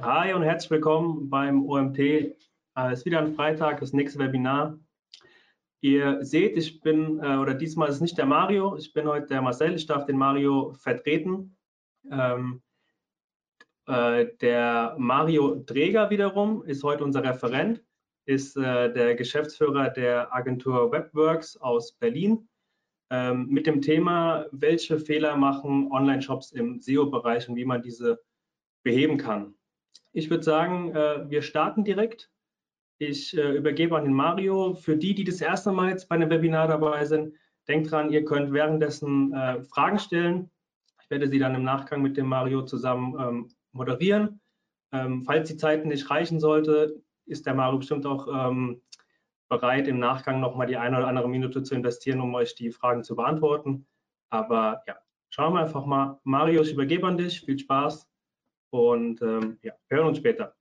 Hi und herzlich willkommen beim OMT. Äh, es ist wieder ein Freitag, das nächste Webinar. Ihr seht, ich bin, äh, oder diesmal ist nicht der Mario, ich bin heute der Marcel, ich darf den Mario vertreten. Ähm, äh, der Mario Träger wiederum ist heute unser Referent, ist der Geschäftsführer der Agentur Webworks aus Berlin ähm, mit dem Thema, welche Fehler machen Online-Shops im SEO-Bereich und wie man diese beheben kann. Ich würde sagen, äh, wir starten direkt. Ich äh, übergebe an den Mario. Für die, die das erste Mal jetzt bei einem Webinar dabei sind, denkt dran, ihr könnt währenddessen äh, Fragen stellen. Ich werde sie dann im Nachgang mit dem Mario zusammen ähm, moderieren. Ähm, falls die Zeit nicht reichen sollte, ist der Mario bestimmt auch ähm, bereit, im Nachgang nochmal die eine oder andere Minute zu investieren, um euch die Fragen zu beantworten. Aber ja, schauen wir einfach mal. Mario, ich übergebe an dich. Viel Spaß und ähm, ja, hören uns später.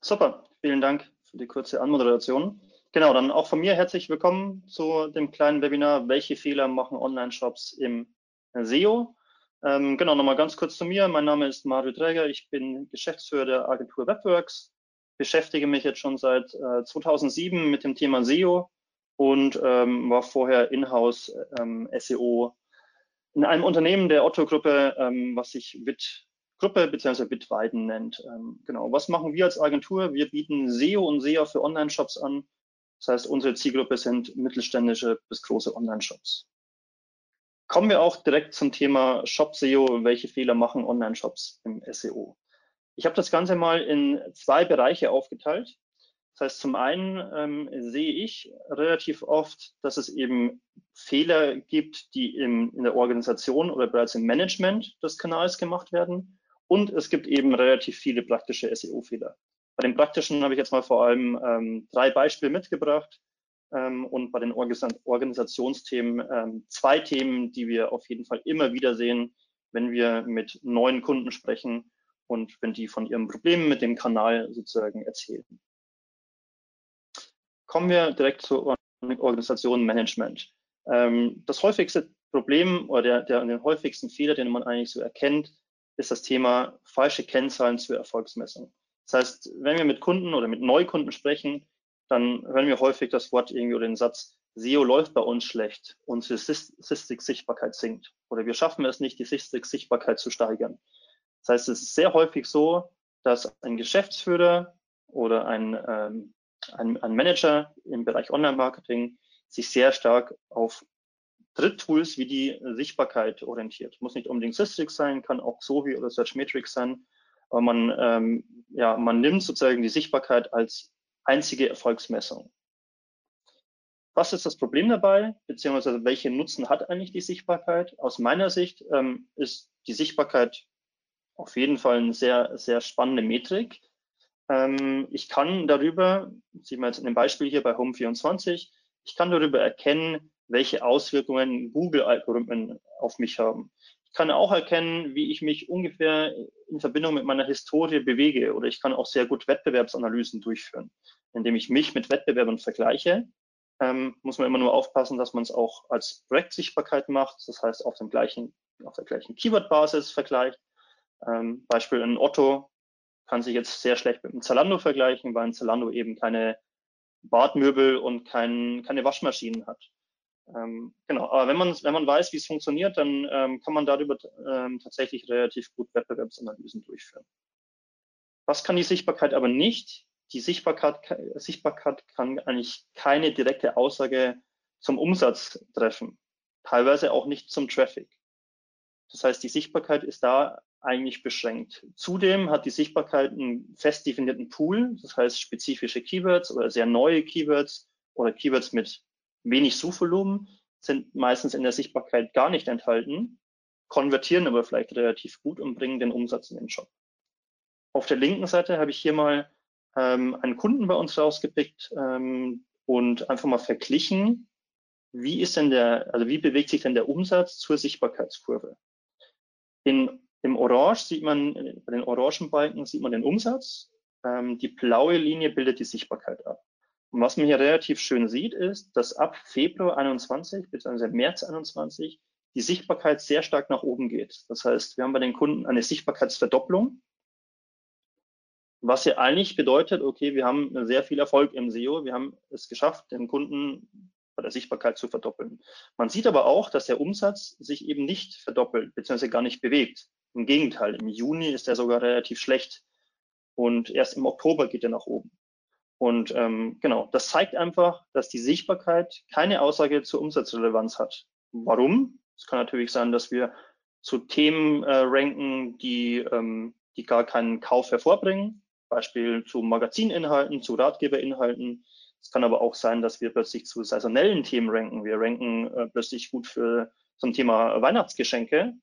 Super, vielen Dank für die kurze Anmoderation. Genau, dann auch von mir herzlich willkommen zu dem kleinen Webinar, welche Fehler machen Online-Shops im SEO. Ähm, genau, nochmal ganz kurz zu mir. Mein Name ist Mario Träger, ich bin Geschäftsführer der Agentur Webworks, beschäftige mich jetzt schon seit äh, 2007 mit dem Thema SEO und ähm, war vorher Inhouse ähm, SEO in einem Unternehmen der Otto-Gruppe, ähm, was sich WIT Gruppe bzw. Bitweiden nennt. Ähm, genau. Was machen wir als Agentur? Wir bieten SEO und SEA für Online-Shops an. Das heißt, unsere Zielgruppe sind mittelständische bis große Online-Shops. Kommen wir auch direkt zum Thema Shop-SEO. Welche Fehler machen Online-Shops im SEO? Ich habe das Ganze mal in zwei Bereiche aufgeteilt. Das heißt, zum einen ähm, sehe ich relativ oft, dass es eben Fehler gibt, die im, in der Organisation oder bereits im Management des Kanals gemacht werden. Und es gibt eben relativ viele praktische SEO-Fehler. Bei den praktischen habe ich jetzt mal vor allem ähm, drei Beispiele mitgebracht ähm, und bei den Organ Organisationsthemen ähm, zwei Themen, die wir auf jeden Fall immer wieder sehen, wenn wir mit neuen Kunden sprechen und wenn die von ihren Problemen mit dem Kanal sozusagen erzählen. Kommen wir direkt zur Organisation Management. Ähm, das häufigste Problem oder der, der, den häufigsten Fehler, den man eigentlich so erkennt, ist das Thema falsche Kennzahlen zur Erfolgsmessung. Das heißt, wenn wir mit Kunden oder mit Neukunden sprechen, dann hören wir häufig das Wort irgendwie oder den Satz, SEO läuft bei uns schlecht, unsere Sysdig-Sichtbarkeit sinkt oder wir schaffen es nicht, die Sysdig-Sichtbarkeit zu steigern. Das heißt, es ist sehr häufig so, dass ein Geschäftsführer oder ein, ähm, ein, ein Manager im Bereich Online-Marketing sich sehr stark auf Dritttools wie die Sichtbarkeit orientiert. Muss nicht unbedingt Systrix sein, kann auch Sovi oder Searchmetrics sein. Aber man, ähm, ja, man nimmt sozusagen die Sichtbarkeit als einzige Erfolgsmessung. Was ist das Problem dabei, beziehungsweise welche Nutzen hat eigentlich die Sichtbarkeit? Aus meiner Sicht ähm, ist die Sichtbarkeit auf jeden Fall eine sehr, sehr spannende Metrik. Ähm, ich kann darüber, sieht man jetzt in dem Beispiel hier bei Home24, ich kann darüber erkennen, welche Auswirkungen Google-Algorithmen auf mich haben. Ich kann auch erkennen, wie ich mich ungefähr in Verbindung mit meiner Historie bewege oder ich kann auch sehr gut Wettbewerbsanalysen durchführen, indem ich mich mit Wettbewerbern vergleiche. Ähm, muss man immer nur aufpassen, dass man es auch als Projektsichtbarkeit macht, das heißt auf, dem gleichen, auf der gleichen Keyword-Basis vergleicht. Ähm, Beispiel in Otto kann sich jetzt sehr schlecht mit einem Zalando vergleichen, weil ein Zalando eben keine Badmöbel und kein, keine Waschmaschinen hat. Ähm, genau, aber wenn man, wenn man weiß, wie es funktioniert, dann ähm, kann man darüber ähm, tatsächlich relativ gut Wettbewerbsanalysen durchführen. Was kann die Sichtbarkeit aber nicht? Die Sichtbarkeit, Sichtbarkeit kann eigentlich keine direkte Aussage zum Umsatz treffen, teilweise auch nicht zum Traffic. Das heißt, die Sichtbarkeit ist da eigentlich beschränkt. Zudem hat die Sichtbarkeit einen fest definierten Pool, das heißt spezifische Keywords oder sehr neue Keywords oder Keywords mit wenig Suchvolumen, sind meistens in der Sichtbarkeit gar nicht enthalten, konvertieren aber vielleicht relativ gut und bringen den Umsatz in den Shop. Auf der linken Seite habe ich hier mal ähm, einen Kunden bei uns rausgepickt ähm, und einfach mal verglichen, wie ist denn der, also wie bewegt sich denn der Umsatz zur Sichtbarkeitskurve? In, Im Orange sieht man, bei den orangen Balken sieht man den Umsatz. Ähm, die blaue Linie bildet die Sichtbarkeit ab. Und was man hier relativ schön sieht, ist, dass ab Februar 21 bzw. März 21 die Sichtbarkeit sehr stark nach oben geht. Das heißt, wir haben bei den Kunden eine Sichtbarkeitsverdopplung. Was ja eigentlich bedeutet, okay, wir haben sehr viel Erfolg im SEO, wir haben es geschafft, den Kunden bei der Sichtbarkeit zu verdoppeln. Man sieht aber auch, dass der Umsatz sich eben nicht verdoppelt, beziehungsweise gar nicht bewegt. Im Gegenteil, im Juni ist er sogar relativ schlecht und erst im Oktober geht er nach oben. Und ähm, genau, das zeigt einfach, dass die Sichtbarkeit keine Aussage zur Umsatzrelevanz hat. Warum? Es kann natürlich sein, dass wir zu Themen äh, ranken, die, ähm, die gar keinen Kauf hervorbringen, Beispiel zu Magazininhalten, zu Ratgeberinhalten. Es kann aber auch sein, dass wir plötzlich zu saisonellen Themen ranken. Wir ranken äh, plötzlich gut für zum Thema Weihnachtsgeschenke,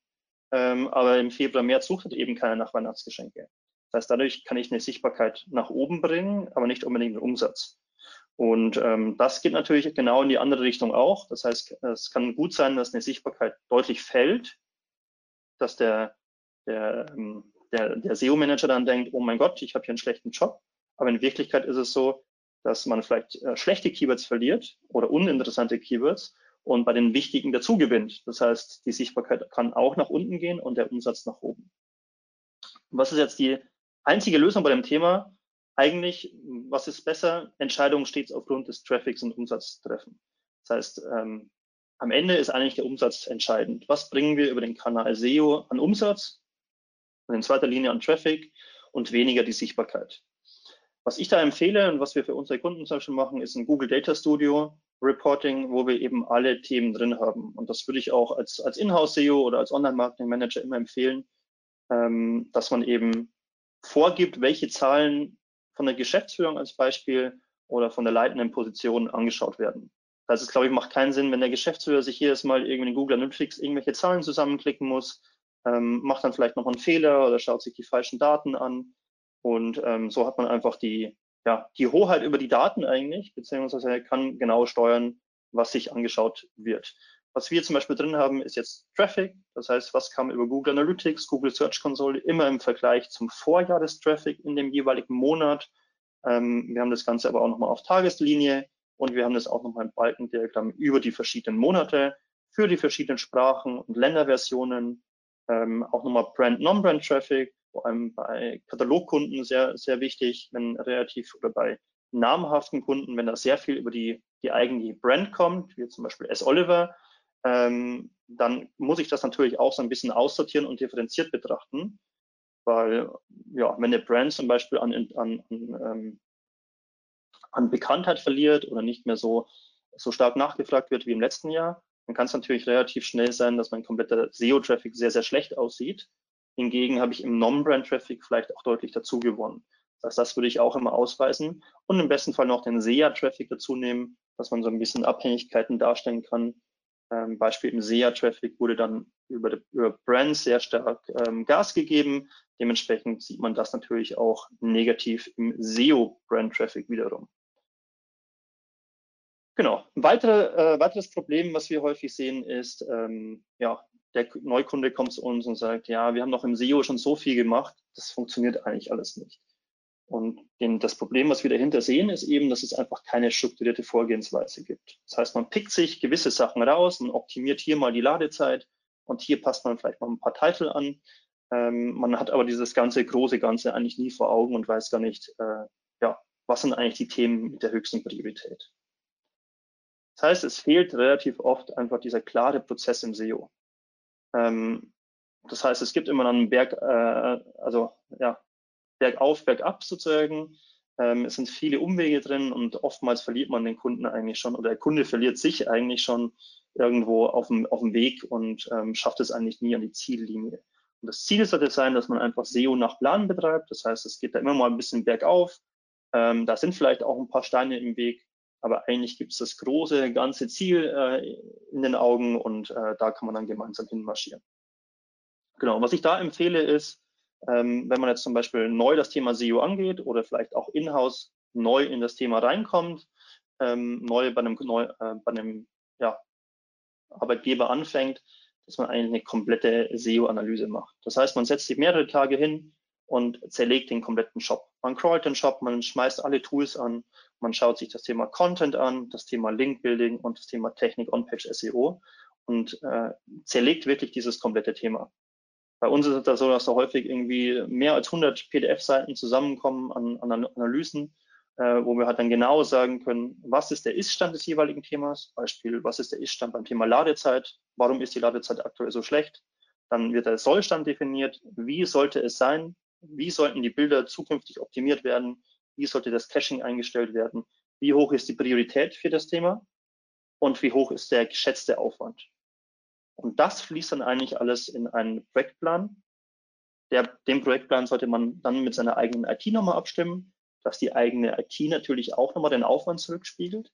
ähm, aber im Februar, März sucht eben keiner nach Weihnachtsgeschenke. Das heißt, dadurch kann ich eine Sichtbarkeit nach oben bringen, aber nicht unbedingt einen Umsatz. Und ähm, das geht natürlich genau in die andere Richtung auch. Das heißt, es kann gut sein, dass eine Sichtbarkeit deutlich fällt, dass der, der, ähm, der, der SEO-Manager dann denkt, oh mein Gott, ich habe hier einen schlechten Job. Aber in Wirklichkeit ist es so, dass man vielleicht äh, schlechte Keywords verliert oder uninteressante Keywords und bei den wichtigen dazu gewinnt. Das heißt, die Sichtbarkeit kann auch nach unten gehen und der Umsatz nach oben. Was ist jetzt die einzige Lösung bei dem Thema? Eigentlich, was ist besser? Entscheidungen stets aufgrund des Traffics und Umsatz treffen. Das heißt, ähm, am Ende ist eigentlich der Umsatz entscheidend. Was bringen wir über den Kanal SEO an Umsatz und in zweiter Linie an Traffic und weniger die Sichtbarkeit? Was ich da empfehle und was wir für unsere Kunden zum Beispiel machen, ist ein Google Data Studio Reporting, wo wir eben alle Themen drin haben. Und das würde ich auch als, als Inhouse-SEO oder als Online-Marketing-Manager immer empfehlen, ähm, dass man eben vorgibt, welche Zahlen von der Geschäftsführung als Beispiel oder von der leitenden Position angeschaut werden. Das ist, glaube ich, macht keinen Sinn, wenn der Geschäftsführer sich jedes Mal irgendwie in Google Analytics irgendwelche Zahlen zusammenklicken muss, ähm, macht dann vielleicht noch einen Fehler oder schaut sich die falschen Daten an. Und ähm, so hat man einfach die, ja, die Hoheit über die Daten eigentlich, beziehungsweise kann genau steuern, was sich angeschaut wird. Was wir zum Beispiel drin haben, ist jetzt Traffic. Das heißt, was kam über Google Analytics, Google Search Console immer im Vergleich zum Vorjahr des Traffic in dem jeweiligen Monat. Ähm, wir haben das Ganze aber auch nochmal auf Tageslinie und wir haben das auch nochmal im Balkendiagramm über die verschiedenen Monate für die verschiedenen Sprachen und Länderversionen, ähm, auch nochmal Brand, Non-Brand Traffic, vor allem bei Katalogkunden sehr, sehr wichtig, wenn relativ oder bei namhaften Kunden, wenn da sehr viel über die, die eigene Brand kommt, wie zum Beispiel S. Oliver, ähm, dann muss ich das natürlich auch so ein bisschen aussortieren und differenziert betrachten, weil ja, wenn eine Brand zum Beispiel an, an, an ähm, an Bekanntheit verliert oder nicht mehr so, so stark nachgefragt wird wie im letzten Jahr, dann kann es natürlich relativ schnell sein, dass mein kompletter SEO-Traffic sehr, sehr schlecht aussieht. Hingegen habe ich im Non-Brand-Traffic vielleicht auch deutlich dazu gewonnen. Das heißt, das würde ich auch immer ausweisen und im besten Fall noch den SEA-Traffic dazu nehmen, dass man so ein bisschen Abhängigkeiten darstellen kann. Ähm, Beispiel im SEA-Traffic wurde dann über, über Brands sehr stark ähm, Gas gegeben. Dementsprechend sieht man das natürlich auch negativ im SEO-Brand-Traffic wiederum. Genau. Ein weitere, äh, weiteres Problem, was wir häufig sehen, ist, ähm, ja, der Neukunde kommt zu uns und sagt, ja, wir haben doch im SEO schon so viel gemacht, das funktioniert eigentlich alles nicht. Und den, das Problem, was wir dahinter sehen, ist eben, dass es einfach keine strukturierte Vorgehensweise gibt. Das heißt, man pickt sich gewisse Sachen raus und optimiert hier mal die Ladezeit und hier passt man vielleicht mal ein paar Titel an. Ähm, man hat aber dieses ganze große Ganze eigentlich nie vor Augen und weiß gar nicht, äh, ja, was sind eigentlich die Themen mit der höchsten Priorität. Das heißt, es fehlt relativ oft einfach dieser klare Prozess im SEO. Ähm, das heißt, es gibt immer einen Berg, äh, also ja, bergauf, bergab sozusagen. Ähm, es sind viele Umwege drin und oftmals verliert man den Kunden eigentlich schon oder der Kunde verliert sich eigentlich schon irgendwo auf dem, auf dem Weg und ähm, schafft es eigentlich nie an die Ziellinie. Und das Ziel sollte sein, dass man einfach SEO nach Plan betreibt. Das heißt, es geht da immer mal ein bisschen bergauf. Ähm, da sind vielleicht auch ein paar Steine im Weg, aber eigentlich gibt es das große, ganze Ziel äh, in den Augen und äh, da kann man dann gemeinsam hinmarschieren. Genau, was ich da empfehle ist, ähm, wenn man jetzt zum Beispiel neu das Thema SEO angeht oder vielleicht auch in-house neu in das Thema reinkommt, ähm, neu bei einem, neu, äh, bei einem ja, Arbeitgeber anfängt, dass man eigentlich eine komplette SEO-Analyse macht. Das heißt, man setzt sich mehrere Tage hin und zerlegt den kompletten Shop. Man crawlt den Shop, man schmeißt alle Tools an, man schaut sich das Thema Content an, das Thema Link-Building und das Thema Technik On-Page SEO und äh, zerlegt wirklich dieses komplette Thema. Bei uns ist es da so, dass da häufig irgendwie mehr als 100 PDF-Seiten zusammenkommen an, an Analysen, äh, wo wir halt dann genau sagen können, was ist der Ist-Stand des jeweiligen Themas, Beispiel, was ist der Ist-Stand beim Thema Ladezeit, warum ist die Ladezeit aktuell so schlecht, dann wird der Sollstand definiert, wie sollte es sein, wie sollten die Bilder zukünftig optimiert werden, wie sollte das Caching eingestellt werden, wie hoch ist die Priorität für das Thema? Und wie hoch ist der geschätzte Aufwand. Und das fließt dann eigentlich alles in einen Projektplan. Der, den Projektplan sollte man dann mit seiner eigenen IT nochmal abstimmen dass die eigene IT natürlich auch nochmal den Aufwand zurückspiegelt.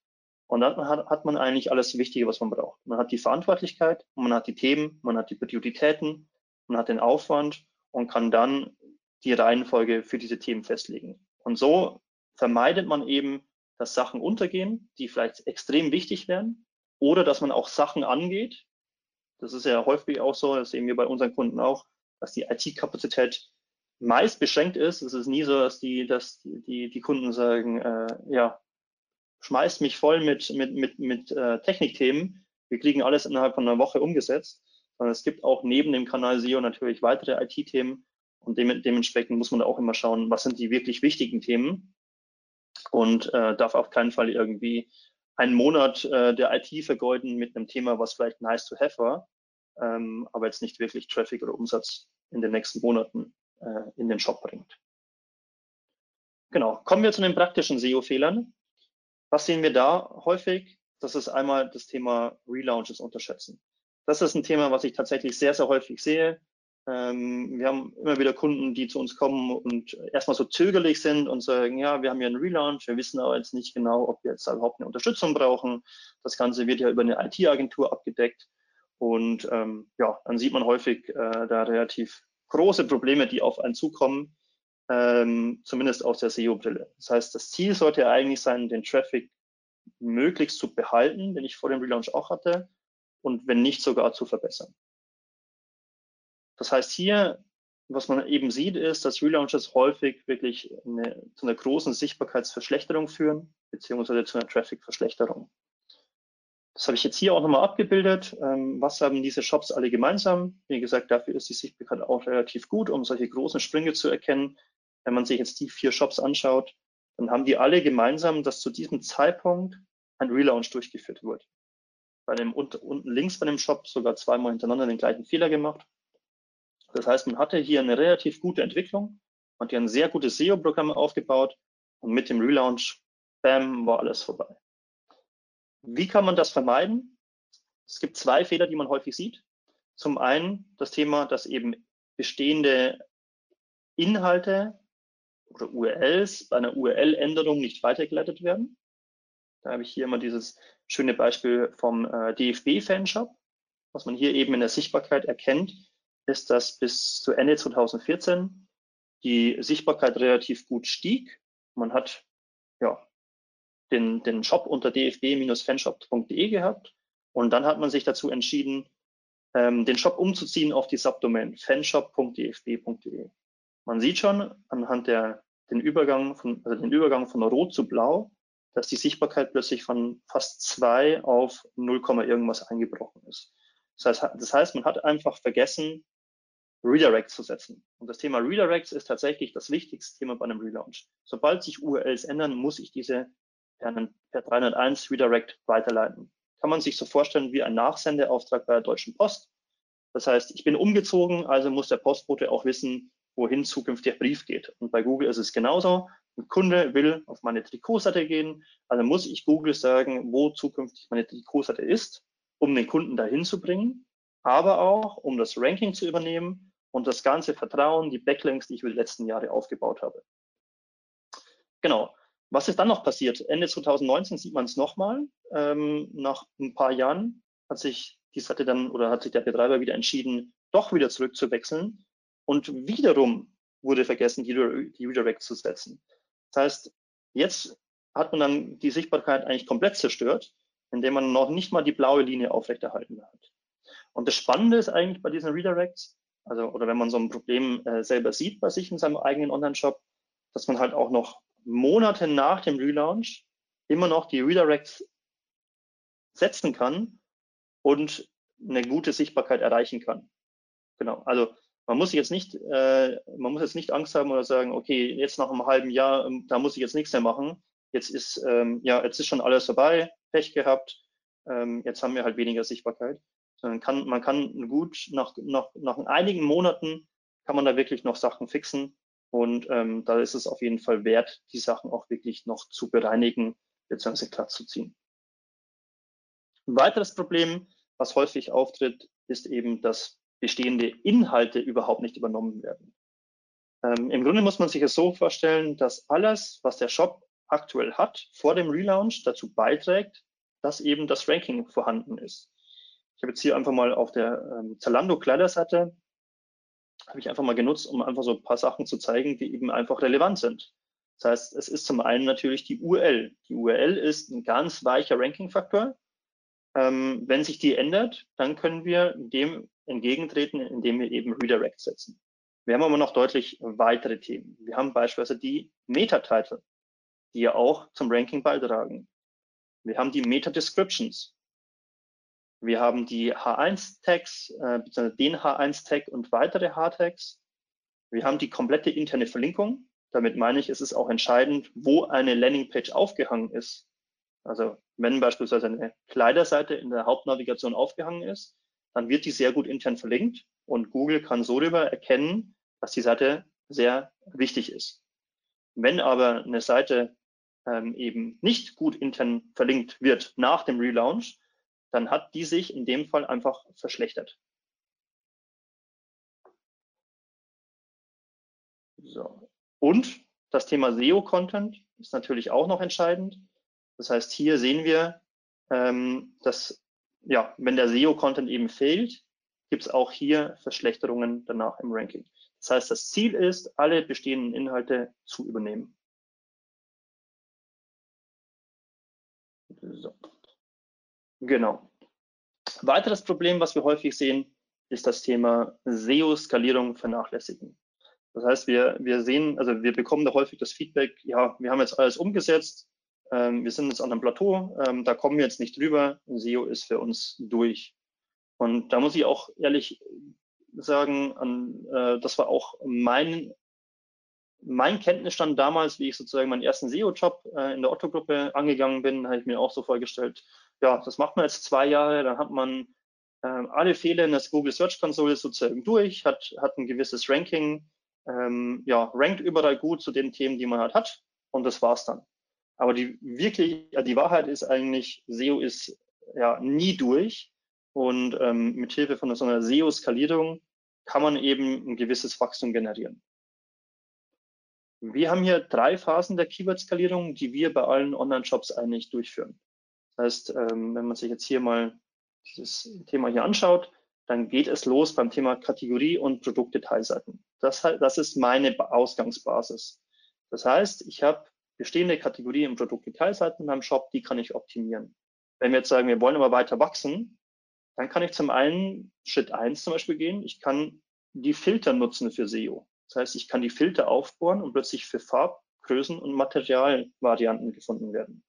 Und dann hat, hat man eigentlich alles Wichtige, was man braucht. Man hat die Verantwortlichkeit, man hat die Themen, man hat die Prioritäten, man hat den Aufwand und kann dann die Reihenfolge für diese Themen festlegen. Und so vermeidet man eben, dass Sachen untergehen, die vielleicht extrem wichtig wären, oder dass man auch Sachen angeht. Das ist ja häufig auch so, das sehen wir bei unseren Kunden auch, dass die IT-Kapazität meist beschränkt ist. Es ist nie so, dass die, dass die, die Kunden sagen, äh, ja, schmeißt mich voll mit, mit, mit, mit äh, Technikthemen. Wir kriegen alles innerhalb von einer Woche umgesetzt. Sondern es gibt auch neben dem Kanal SEO natürlich weitere IT-Themen und dem, dementsprechend muss man auch immer schauen, was sind die wirklich wichtigen Themen und äh, darf auf keinen Fall irgendwie einen Monat äh, der IT vergeuden mit einem Thema, was vielleicht nice to have war, ähm, aber jetzt nicht wirklich Traffic oder Umsatz in den nächsten Monaten äh, in den Shop bringt. Genau, kommen wir zu den praktischen SEO-Fehlern. Was sehen wir da häufig? Das ist einmal das Thema Relaunches unterschätzen. Das ist ein Thema, was ich tatsächlich sehr, sehr häufig sehe. Ähm, wir haben immer wieder Kunden, die zu uns kommen und erstmal so zögerlich sind und sagen, ja, wir haben ja einen Relaunch, wir wissen aber jetzt nicht genau, ob wir jetzt überhaupt eine Unterstützung brauchen. Das Ganze wird ja über eine IT-Agentur abgedeckt. Und ähm, ja, dann sieht man häufig äh, da relativ große Probleme, die auf einen zukommen, ähm, zumindest aus der SEO-Brille. Das heißt, das Ziel sollte eigentlich sein, den Traffic möglichst zu behalten, den ich vor dem Relaunch auch hatte, und wenn nicht sogar zu verbessern. Das heißt hier, was man eben sieht, ist, dass Relaunches häufig wirklich eine, zu einer großen Sichtbarkeitsverschlechterung führen, beziehungsweise zu einer Traffic-Verschlechterung. Das habe ich jetzt hier auch nochmal abgebildet. Ähm, was haben diese Shops alle gemeinsam? Wie gesagt, dafür ist die Sichtbarkeit auch relativ gut, um solche großen Sprünge zu erkennen. Wenn man sich jetzt die vier Shops anschaut, dann haben die alle gemeinsam, dass zu diesem Zeitpunkt ein Relaunch durchgeführt wurde. Bei dem unten links bei dem Shop sogar zweimal hintereinander den gleichen Fehler gemacht. Das heißt, man hatte hier eine relativ gute Entwicklung, hat hier ein sehr gutes SEO-Programm aufgebaut und mit dem Relaunch, bam, war alles vorbei. Wie kann man das vermeiden? Es gibt zwei Fehler, die man häufig sieht. Zum einen das Thema, dass eben bestehende Inhalte oder URLs bei einer URL-Änderung nicht weitergeleitet werden. Da habe ich hier immer dieses schöne Beispiel vom äh, DFB-Fanshop. Was man hier eben in der Sichtbarkeit erkennt, ist, dass bis zu Ende 2014 die Sichtbarkeit relativ gut stieg. Man hat ja, den, den Shop unter dfb-fanshop.de gehabt und dann hat man sich dazu entschieden, ähm, den Shop umzuziehen auf die Subdomain fanshop.dfb.de. Man sieht schon anhand der den Übergang von also den Übergang von Rot zu Blau, dass die Sichtbarkeit plötzlich von fast zwei auf 0, irgendwas eingebrochen ist. Das heißt, das heißt, man hat einfach vergessen, Redirects zu setzen. Und das Thema Redirects ist tatsächlich das wichtigste Thema bei einem Relaunch. Sobald sich URLs ändern, muss ich diese per, per 301 Redirect weiterleiten. Kann man sich so vorstellen wie ein Nachsendeauftrag bei der Deutschen Post. Das heißt, ich bin umgezogen, also muss der Postbote auch wissen, wohin zukünftig der Brief geht. Und bei Google ist es genauso. Ein Kunde will auf meine Trikotseite gehen, also muss ich Google sagen, wo zukünftig meine Trikotseite ist, um den Kunden dahin zu bringen, aber auch um das Ranking zu übernehmen und das ganze Vertrauen, die Backlinks, die ich über die letzten Jahre aufgebaut habe. Genau. Was ist dann noch passiert? Ende 2019 sieht man es nochmal. Ähm, nach ein paar Jahren hat sich die Seite dann oder hat sich der Betreiber wieder entschieden, doch wieder zurückzuwechseln. Und wiederum wurde vergessen, die, die Redirect zu setzen. Das heißt, jetzt hat man dann die Sichtbarkeit eigentlich komplett zerstört, indem man noch nicht mal die blaue Linie aufrechterhalten hat. Und das Spannende ist eigentlich bei diesen Redirects, also oder wenn man so ein Problem äh, selber sieht bei sich in seinem eigenen Online-Shop, dass man halt auch noch Monate nach dem Relaunch immer noch die Redirects setzen kann und eine gute Sichtbarkeit erreichen kann. Genau. Also Man muss jetzt nicht, äh, man muss jetzt nicht Angst haben oder sagen, okay, jetzt nach einem halben Jahr, ähm, da muss ich jetzt nichts mehr machen. Jetzt ist, ähm, ja, jetzt ist schon alles vorbei, Pech gehabt. Ähm, jetzt haben wir halt weniger Sichtbarkeit. Sondern kann, man kann gut nach, nach, nach einigen Monaten kann man da wirklich noch Sachen fixen. Und ähm, da ist es auf jeden Fall wert, die Sachen auch wirklich noch zu bereinigen bzw. glatt zu ziehen. Ein weiteres Problem, was häufig auftritt, ist eben, dass bestehende Inhalte überhaupt nicht übernommen werden. Ähm, Im Grunde muss man sich es so vorstellen, dass alles, was der Shop aktuell hat, vor dem Relaunch dazu beiträgt, dass eben das Ranking vorhanden ist. Ich habe jetzt hier einfach mal auf der ähm, Zalando Kleiderseite habe ich einfach mal genutzt, um einfach so ein paar Sachen zu zeigen, die eben einfach relevant sind. Das heißt, es ist zum einen natürlich die URL. Die URL ist ein ganz weicher Ranking-Faktor. Ähm, wenn sich die ändert, dann können wir dem entgegentreten, indem wir eben Redirect setzen. Wir haben aber noch deutlich weitere Themen. Wir haben beispielsweise die Meta-Title, die ja auch zum Ranking beitragen. Wir haben die Meta-Descriptions. Wir haben die H1-Tags, äh, beziehungsweise den H1-Tag und weitere H-Tags. Wir haben die komplette interne Verlinkung. Damit meine ich, es ist auch entscheidend, wo eine Landingpage aufgehangen ist. Also wenn beispielsweise eine Kleiderseite in der Hauptnavigation aufgehangen ist, dann wird die sehr gut intern verlinkt und Google kann so darüber erkennen, dass die Seite sehr wichtig ist. Wenn aber eine Seite ähm, eben nicht gut intern verlinkt wird nach dem Relaunch, dann hat die sich in dem Fall einfach verschlechtert. So. Und das Thema SEO-Content ist natürlich auch noch entscheidend. Das heißt, hier sehen wir, ähm, dass ja, wenn der SEO-Content eben fehlt, gibt es auch hier Verschlechterungen danach im Ranking. Das heißt, das Ziel ist, alle bestehenden Inhalte zu übernehmen. So. Genau. Weiteres Problem, was wir häufig sehen, ist das Thema SEO-Skalierung vernachlässigen. Das heißt, wir, wir sehen, also wir bekommen da häufig das Feedback, ja, wir haben jetzt alles umgesetzt, ähm, wir sind jetzt an einem Plateau, ähm, da kommen wir jetzt nicht drüber, SEO ist für uns durch. Und da muss ich auch ehrlich sagen, an, äh, das war auch mein mein Kenntnisstand damals, wie ich sozusagen meinen ersten SEO-Job äh, in der Otto-Gruppe angegangen bin, habe ich mir auch so vorgestellt, ja, das macht man jetzt zwei Jahre, dann hat man äh, alle Fehler in der Google Search Console sozusagen durch, hat, hat ein gewisses Ranking, ähm, ja, rankt überall gut zu den Themen, die man halt hat und das war's dann. Aber die wirklich, ja, die Wahrheit ist eigentlich, SEO ist ja nie durch und ähm, mit Hilfe von so einer SEO-Skalierung kann man eben ein gewisses Wachstum generieren. Wir haben hier drei Phasen der Keyword-Skalierung, die wir bei allen Online-Shops eigentlich durchführen. Das heißt, ähm, wenn man sich jetzt hier mal dieses Thema hier anschaut, dann geht es los beim Thema Kategorie und Produktdetailseiten. Das, das ist meine Ausgangsbasis. Das heißt, ich habe bestehende Kategorie und Produktdetailseiten in meinem Shop, die kann ich optimieren. Wenn wir jetzt sagen, wir wollen aber weiter wachsen, dann kann ich zum einen Schritt eins zum Beispiel gehen. Ich kann die Filter nutzen für SEO. Das heißt, ich kann die Filter aufbohren und plötzlich für Farb-, Größen- und Materialvarianten gefunden werden.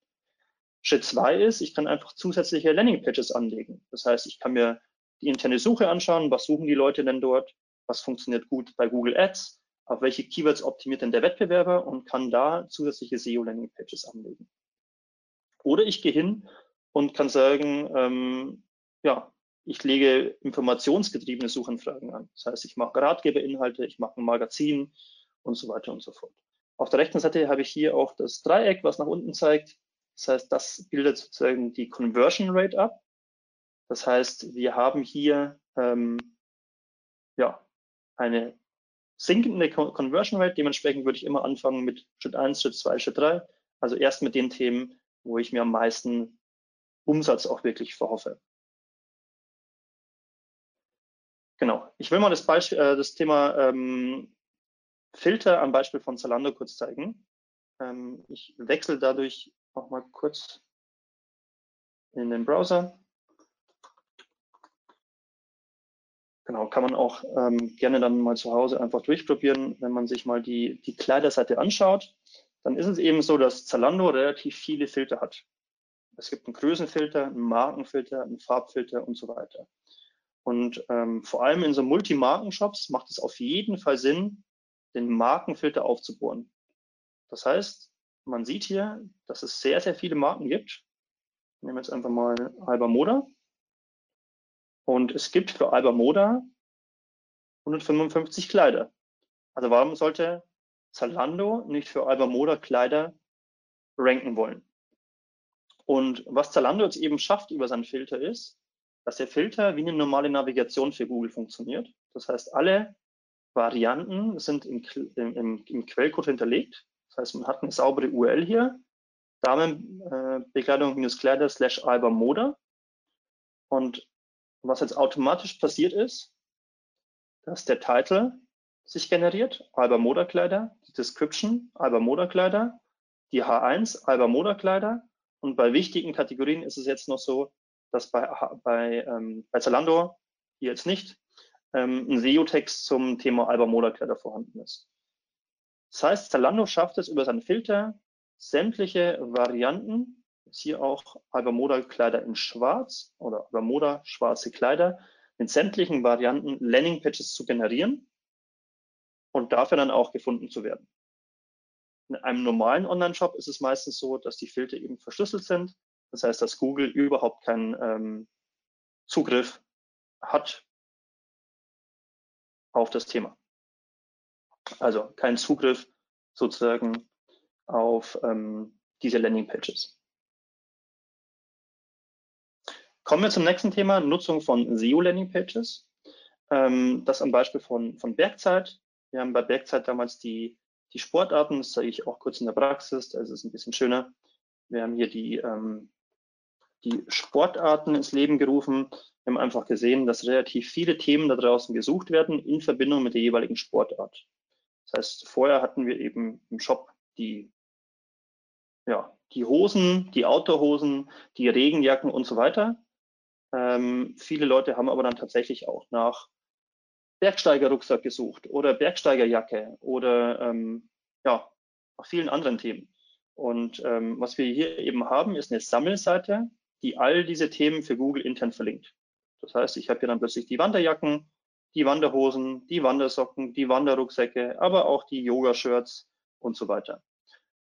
Schritt zwei ist, ich kann einfach zusätzliche Landingpages anlegen. Das heißt, ich kann mir die interne Suche anschauen, was suchen die Leute denn dort, was funktioniert gut bei Google Ads, auf welche Keywords optimiert denn der Wettbewerber und kann da zusätzliche SEO-Landingpages anlegen. Oder ich gehe hin und kann sagen, ähm, ja, ich lege informationsgetriebene Suchanfragen an. Das heißt, ich mache Ratgeberinhalte, ich mache ein Magazin und so weiter und so fort. Auf der rechten Seite habe ich hier auch das Dreieck, was nach unten zeigt. Das heißt, das bildet sozusagen die Conversion Rate ab. Das heißt, wir haben hier ähm, ja, eine sinkende Conversion Rate. Dementsprechend würde ich immer anfangen mit Schritt 1, Schritt 2, Schritt 3. Also erst mit den Themen, wo ich mir am meisten Umsatz auch wirklich verhoffe. Genau. Ich will mal das, Beispiel, äh, das Thema ähm, Filter am Beispiel von Zalando kurz zeigen. Ähm, ich wechsle dadurch auch mal kurz in den Browser. Genau, kann man auch ähm, gerne dann mal zu Hause einfach durchprobieren, wenn man sich mal die, die Kleiderseite anschaut. Dann ist es eben so, dass Zalando relativ viele Filter hat. Es gibt einen Größenfilter, einen Markenfilter, einen Farbfilter und so weiter. Und ähm, vor allem in so Multimarken-Shops macht es auf jeden Fall Sinn, den Markenfilter aufzubohren. Das heißt, man sieht hier, dass es sehr, sehr viele Marken gibt. Ich nehme jetzt einfach mal Alba Moda. Und es gibt für Alba Moda 155 Kleider. Also warum sollte Zalando nicht für Alba Moda Kleider ranken wollen? Und was Zalando jetzt eben schafft über seinen Filter ist, dass der Filter wie eine normale Navigation für Google funktioniert. Das heißt, alle Varianten sind im, im, im Quellcode hinterlegt. Das heißt, man hat eine saubere URL hier, Damenbekleidung-Kleider slash Alba Moda. Und was jetzt automatisch passiert ist, dass der Titel sich generiert, Alba Moda Kleider, die Description, Alba Moda Kleider, die H1, Alba Moda Kleider. Und bei wichtigen Kategorien ist es jetzt noch so, dass bei, bei, ähm, bei Zalando, hier jetzt nicht, ähm, ein SEO-Text zum Thema Alba Moda Kleider vorhanden ist. Das heißt, Zalando schafft es über seinen Filter, sämtliche Varianten, hier auch Alba Moda Kleider in schwarz oder Alba Moda schwarze Kleider, in sämtlichen Varianten Landing-Pages zu generieren und dafür dann auch gefunden zu werden. In einem normalen Online-Shop ist es meistens so, dass die Filter eben verschlüsselt sind. Das heißt, dass Google überhaupt keinen ähm, Zugriff hat auf das Thema. Also keinen Zugriff sozusagen auf ähm, diese Landing-Pages. Kommen wir zum nächsten Thema, Nutzung von SEO-Landing-Pages. Ähm, das am Beispiel von, von Bergzeit. Wir haben bei Bergzeit damals die, die Sportarten, das zeige ich auch kurz in der Praxis, da ist es ein bisschen schöner. Wir haben hier die, ähm, die Sportarten ins Leben gerufen. Wir haben einfach gesehen, dass relativ viele Themen da draußen gesucht werden in Verbindung mit der jeweiligen Sportart. Das heißt, vorher hatten wir eben im Shop die, ja, die Hosen, die Outdoor-Hosen, die Regenjacken und so weiter. Ähm, viele Leute haben aber dann tatsächlich auch nach Bergsteigerrucksack gesucht oder Bergsteigerjacke oder ähm, ja, nach vielen anderen Themen. Und ähm, was wir hier eben haben, ist eine Sammelseite, die all diese Themen für Google intern verlinkt. Das heißt, ich habe hier dann plötzlich die Wanderjacken, die Wanderhosen, die Wandersocken, die Wanderrucksäcke, aber auch die Yoga-Shirts und so weiter.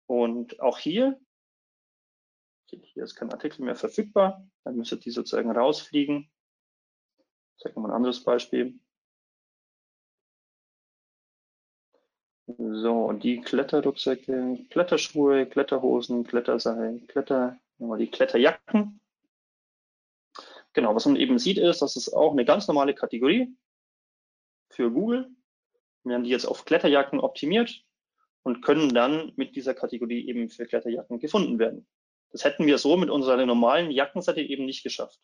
Und auch hier hier ist kein Artikel mehr verfügbar, dann müsste die sozusagen rausfliegen. Ich zeige mal ein anderes Beispiel. So, und die Kletterrucksäcke, Kletterschuhe, Kletterhosen, Kletterseil, Kletter, die Kletterjacken. Genau, was man eben sieht, ist, dass es auch eine ganz normale Kategorie für Google. Wir haben die jetzt auf Kletterjacken optimiert und können dann mit dieser Kategorie eben für Kletterjacken gefunden werden. Das hätten wir so mit unserer normalen Jackenseite eben nicht geschafft.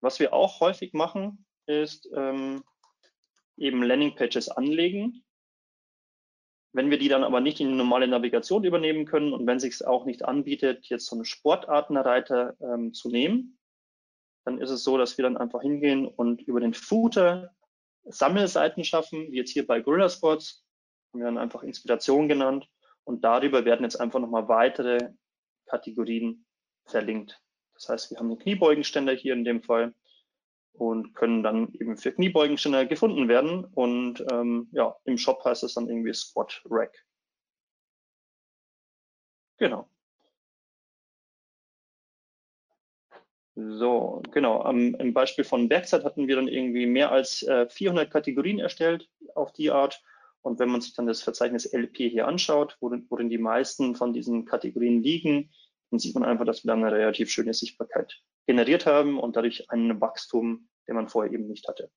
Was wir auch häufig machen, ist ähm, eben Landingpages anlegen. Wenn wir die dann aber nicht in die normale Navigation übernehmen können und wenn sich auch nicht anbietet, jetzt so einen Sportartenreiter ähm, zu nehmen, dann ist es so, dass wir dann einfach hingehen und über den Footer Sammelseiten schaffen, wie jetzt hier bei Gorilla Sports, haben wir dann einfach Inspiration genannt und darüber werden jetzt einfach nochmal weitere Kategorien verlinkt. Das heißt, wir haben einen Kniebeugenständer hier in dem Fall und können dann eben für Kniebeugenständer gefunden werden. Und ähm, ja, im Shop heißt es dann irgendwie Squat Rack. Genau. So, genau. Am, Im Beispiel von Bergzeit hatten wir dann irgendwie mehr als äh, 400 Kategorien erstellt auf die Art. Und wenn man sich dann das Verzeichnis LP hier anschaut, worin, worin die meisten von diesen Kategorien liegen, dann sieht man einfach, dass wir dann eine relativ schöne Sichtbarkeit generiert haben und dadurch ein Wachstum, den man vorher eben nicht hatte.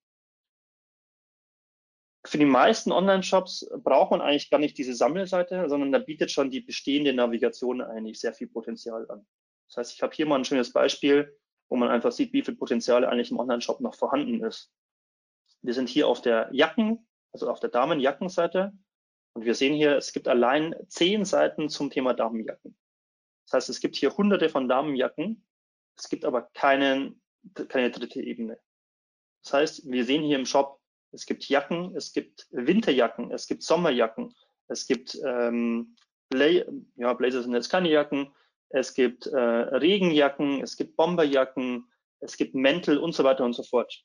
Für die meisten Online-Shops braucht man eigentlich gar nicht diese Sammelseite, sondern da bietet schon die bestehende Navigation eigentlich sehr viel Potenzial an. Das heißt, ich habe hier mal ein schönes Beispiel, wo man einfach sieht, wie viel Potenzial eigentlich im Online-Shop noch vorhanden ist. Wir sind hier auf der Jacken, also auf der Damenjackenseite und wir sehen hier, es gibt allein zehn Seiten zum Thema Damenjacken. Das heißt, es gibt hier hunderte von Damenjacken, es gibt aber keinen, keine dritte Ebene. Das heißt, wir sehen hier im Shop, es gibt Jacken, es gibt Winterjacken, es gibt Sommerjacken, es gibt ähm, Bla ja, Blazer sind jetzt keine Jacken, es gibt äh, Regenjacken, es gibt Bomberjacken, es gibt Mäntel und so weiter und so fort.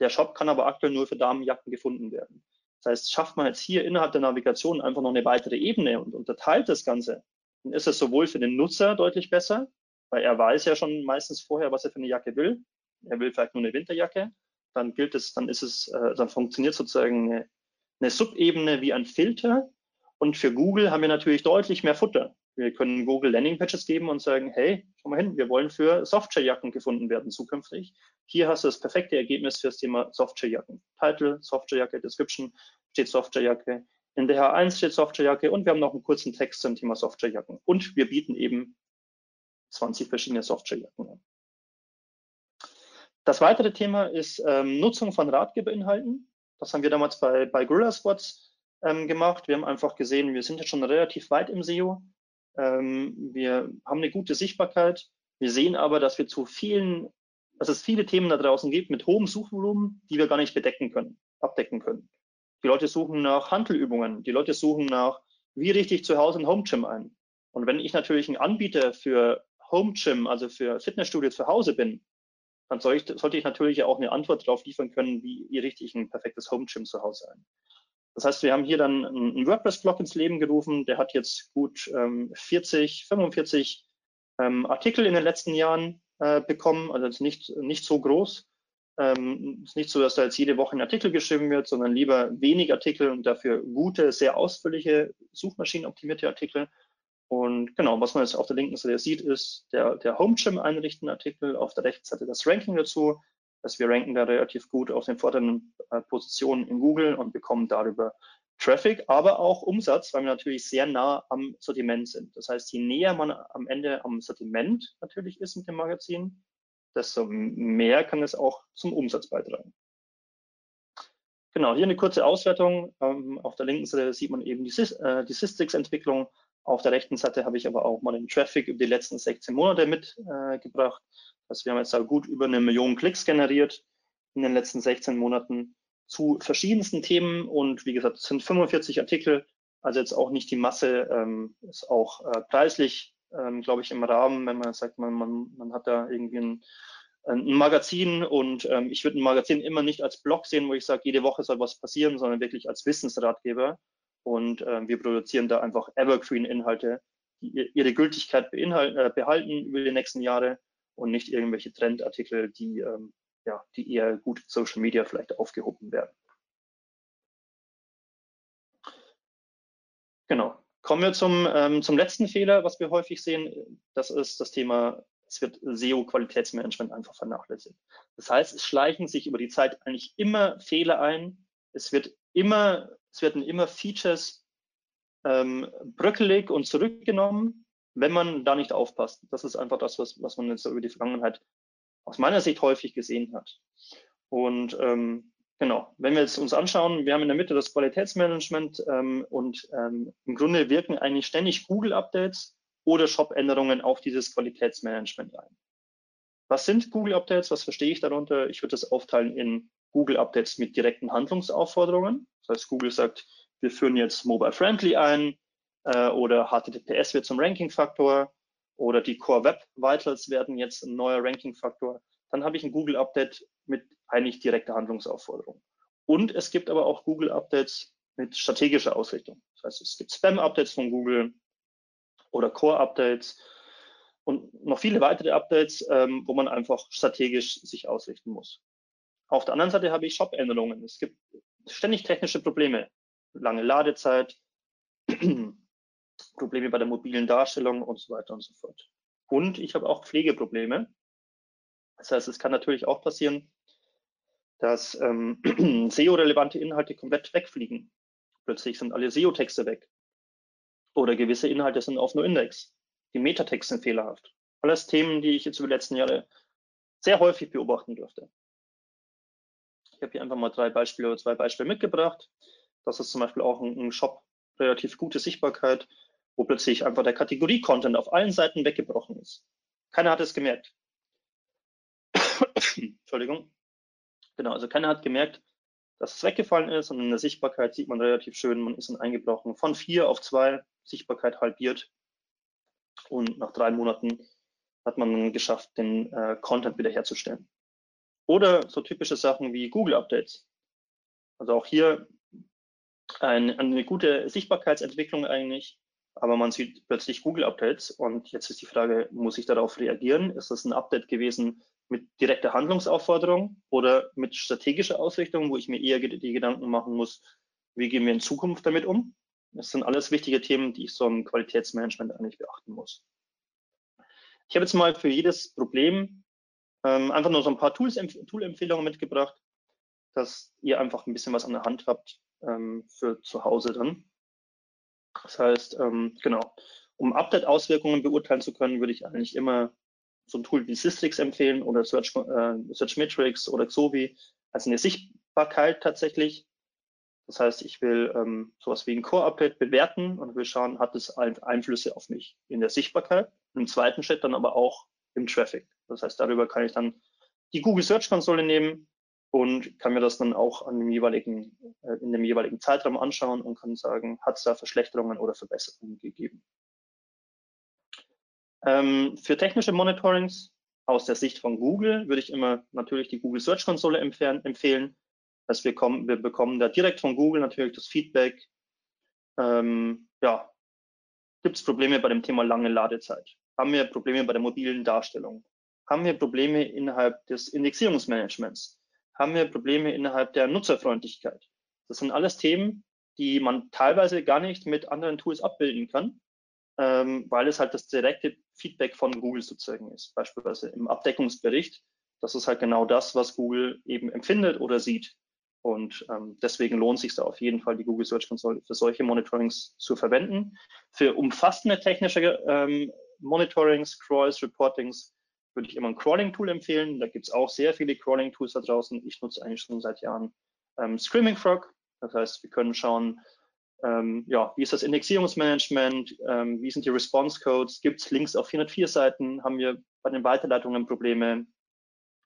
Der Shop kann aber aktuell nur für Damenjacken gefunden werden. Das heißt, schafft man jetzt hier innerhalb der Navigation einfach noch eine weitere Ebene und unterteilt das Ganze, dann ist es sowohl für den Nutzer deutlich besser, weil er weiß ja schon meistens vorher, was er für eine Jacke will. Er will vielleicht nur eine Winterjacke. Dann gilt es, dann ist es, äh, dann funktioniert sozusagen eine, eine Subebene wie ein Filter. Und für Google haben wir natürlich deutlich mehr Futter. Wir können Google Landing Pages geben und sagen, hey, schau mal hin, wir wollen für Softwarejacken gefunden werden zukünftig. Hier hast du das perfekte Ergebnis für das Thema Softwarejacken. Title, Softwarejacke, Description steht Softwarejacke. In der H1 steht Softwarejacke und wir haben noch einen kurzen Text zum Thema Softwarejacken. Und wir bieten eben 20 verschiedene Softwarejacken an. Das weitere Thema ist ähm, Nutzung von Ratgeberinhalten. Das haben wir damals bei, bei Gorilla Spots ähm, gemacht. Wir haben einfach gesehen, wir sind jetzt schon relativ weit im SEO. Ähm, wir haben eine gute Sichtbarkeit. Wir sehen aber, dass wir zu vielen, dass es viele Themen da draußen gibt mit hohem Suchvolumen, die wir gar nicht bedecken können, abdecken können. Die Leute suchen nach Handelübungen. Die Leute suchen nach, wie richte ich zu Hause ein Home Gym ein? Und wenn ich natürlich ein Anbieter für Home Gym, also für Fitnessstudio zu Hause bin, dann soll ich, sollte ich natürlich auch eine Antwort darauf liefern können, wie, wie richte ich ein perfektes Home Gym zu Hause ein. Das heißt, wir haben hier dann einen WordPress-Blog ins Leben gerufen. Der hat jetzt gut ähm, 40, 45 ähm, Artikel in den letzten Jahren äh, bekommen. Also ist nicht, nicht so groß. Ähm, ist nicht so, dass da jetzt jede Woche ein Artikel geschrieben wird, sondern lieber wenig Artikel und dafür gute, sehr ausführliche, suchmaschinenoptimierte Artikel. Und genau, was man jetzt auf der linken Seite sieht, ist der, der Home Gym einrichten Artikel, auf der rechten Seite das Ranking dazu, dass wir ranken da relativ gut auf den vorderen äh, Positionen in Google und bekommen darüber Traffic, aber auch Umsatz, weil wir natürlich sehr nah am Sortiment sind. Das heißt, je näher man am Ende am Sortiment natürlich ist mit dem Magazin, desto mehr kann es auch zum Umsatz beitragen. Genau, hier eine kurze Auswertung. Ähm, auf der linken Seite sieht man eben die, äh, die Systrix-Entwicklung. Auf der rechten Seite habe ich aber auch mal den Traffic über die letzten 16 Monate mitgebracht. Äh, also wir haben jetzt da gut über eine Million Klicks generiert in den letzten 16 Monaten zu verschiedensten Themen. Und wie gesagt, es sind 45 Artikel, also jetzt auch nicht die Masse, ähm, ist auch äh, preislich, ähm, glaube ich, im Rahmen, wenn man sagt, man, man, man hat da irgendwie ein, ein Magazin. Und ähm, ich würde ein Magazin immer nicht als Blog sehen, wo ich sage, jede Woche soll was passieren, sondern wirklich als Wissensratgeber. Und äh, wir produzieren da einfach Evergreen-Inhalte, die ihre Gültigkeit äh, behalten über die nächsten Jahre und nicht irgendwelche Trendartikel, die, ähm, ja, die eher gut Social Media vielleicht aufgehoben werden. Genau. Kommen wir zum, ähm, zum letzten Fehler, was wir häufig sehen. Das ist das Thema, es wird SEO-Qualitätsmanagement einfach vernachlässigt. Das heißt, es schleichen sich über die Zeit eigentlich immer Fehler ein. Es wird immer, es werden immer Features ähm, bröckelig und zurückgenommen wenn man da nicht aufpasst. Das ist einfach das, was, was man jetzt über die Vergangenheit aus meiner Sicht häufig gesehen hat. Und ähm, genau, wenn wir jetzt uns anschauen, wir haben in der Mitte das Qualitätsmanagement ähm, und ähm, im Grunde wirken eigentlich ständig Google-Updates oder Shop-Änderungen auf dieses Qualitätsmanagement ein. Was sind Google-Updates? Was verstehe ich darunter? Ich würde das aufteilen in Google-Updates mit direkten Handlungsaufforderungen. Das heißt, Google sagt, wir führen jetzt Mobile Friendly ein, äh, oder HTTPS wird zum Ranking-Faktor oder die Core Web Vitals werden jetzt ein neuer Ranking-Faktor. Dann habe ich ein Google Update mit eigentlich direkter Handlungsaufforderung. Und es gibt aber auch Google Updates mit strategischer Ausrichtung. Das heißt, es gibt Spam-Updates von Google oder Core-Updates und noch viele weitere Updates, ähm, wo man einfach strategisch sich ausrichten muss. Auf der anderen Seite habe ich Shop-Änderungen. Es gibt ständig technische Probleme. Lange Ladezeit, Probleme bei der mobilen Darstellung und so weiter und so fort. Und ich habe auch Pflegeprobleme. Das heißt, es kann natürlich auch passieren, dass ähm, SEO-relevante Inhalte komplett wegfliegen. Plötzlich sind alle SEO-Texte weg. Oder gewisse Inhalte sind auf NoIndex. Die Metatext sind fehlerhaft. Alles Themen, die ich jetzt über die letzten Jahre sehr häufig beobachten durfte. Ich habe hier einfach mal drei Beispiele oder zwei Beispiele mitgebracht. Das ist zum Beispiel auch ein, ein Shop, relativ gute Sichtbarkeit, wo plötzlich einfach der Kategorie-Content auf allen Seiten weggebrochen ist. Keiner hat es gemerkt. Entschuldigung. Genau, also keiner hat gemerkt, dass es weggefallen ist und in der Sichtbarkeit sieht man relativ schön, man ist dann eingebrochen von vier auf zwei, Sichtbarkeit halbiert und nach drei Monaten hat man geschafft, den äh, Content wiederherzustellen. Oder so typische Sachen wie Google Updates. Also auch hier ein, eine gute Sichtbarkeitsentwicklung eigentlich, aber man sieht plötzlich Google Updates und jetzt ist die Frage, muss ich darauf reagieren? Ist das ein Update gewesen mit direkter Handlungsaufforderung oder mit strategischer Ausrichtung, wo ich mir eher die Gedanken machen muss, wie gehen wir in Zukunft damit um? Das sind alles wichtige Themen, die ich so im Qualitätsmanagement eigentlich beachten muss. Ich habe jetzt mal für jedes Problem ähm, einfach nur so ein paar Tool-Empfehlungen mitgebracht, dass ihr einfach ein bisschen was an der Hand habt ähm, für zu Hause dann. Das heißt, ähm, genau, um Update-Auswirkungen beurteilen zu können, würde ich eigentlich immer so ein Tool wie Systrix empfehlen oder Search, äh, Searchmetrics oder Xovi als eine Sichtbarkeit tatsächlich. Das heißt, ich will ähm, sowas wie ein Core-Update bewerten und will schauen, hat es Einflüsse auf mich in der Sichtbarkeit. Im zweiten Schritt dann aber auch im Traffic. Das heißt, darüber kann ich dann die Google Search Konsole nehmen und kann mir das dann auch an dem jeweiligen, äh, in dem jeweiligen Zeitraum anschauen und kann sagen, hat es da Verschlechterungen oder Verbesserungen gegeben. Ähm, für technische Monitorings aus der Sicht von Google würde ich immer natürlich die Google Search Konsole empfehlen, dass wir, kommen, wir bekommen da direkt von Google natürlich das Feedback. Ähm, ja, gibt es Probleme bei dem Thema lange Ladezeit? Haben wir Probleme bei der mobilen Darstellung? Haben wir Probleme innerhalb des Indexierungsmanagements? Haben wir Probleme innerhalb der Nutzerfreundlichkeit? Das sind alles Themen, die man teilweise gar nicht mit anderen Tools abbilden kann, ähm, weil es halt das direkte Feedback von Google sozusagen ist. Beispielsweise im Abdeckungsbericht. Das ist halt genau das, was Google eben empfindet oder sieht. Und ähm, deswegen lohnt sich da auf jeden Fall, die Google Search Console für solche Monitorings zu verwenden. Für umfassende technische ähm, Monitorings, Crawls, Reportings würde ich immer ein Crawling-Tool empfehlen. Da gibt es auch sehr viele Crawling-Tools da draußen. Ich nutze eigentlich schon seit Jahren ähm, Screaming Frog. Das heißt, wir können schauen, ähm, ja, wie ist das Indexierungsmanagement, ähm, wie sind die Response Codes, gibt es Links auf 404 Seiten, haben wir bei den Weiterleitungen Probleme,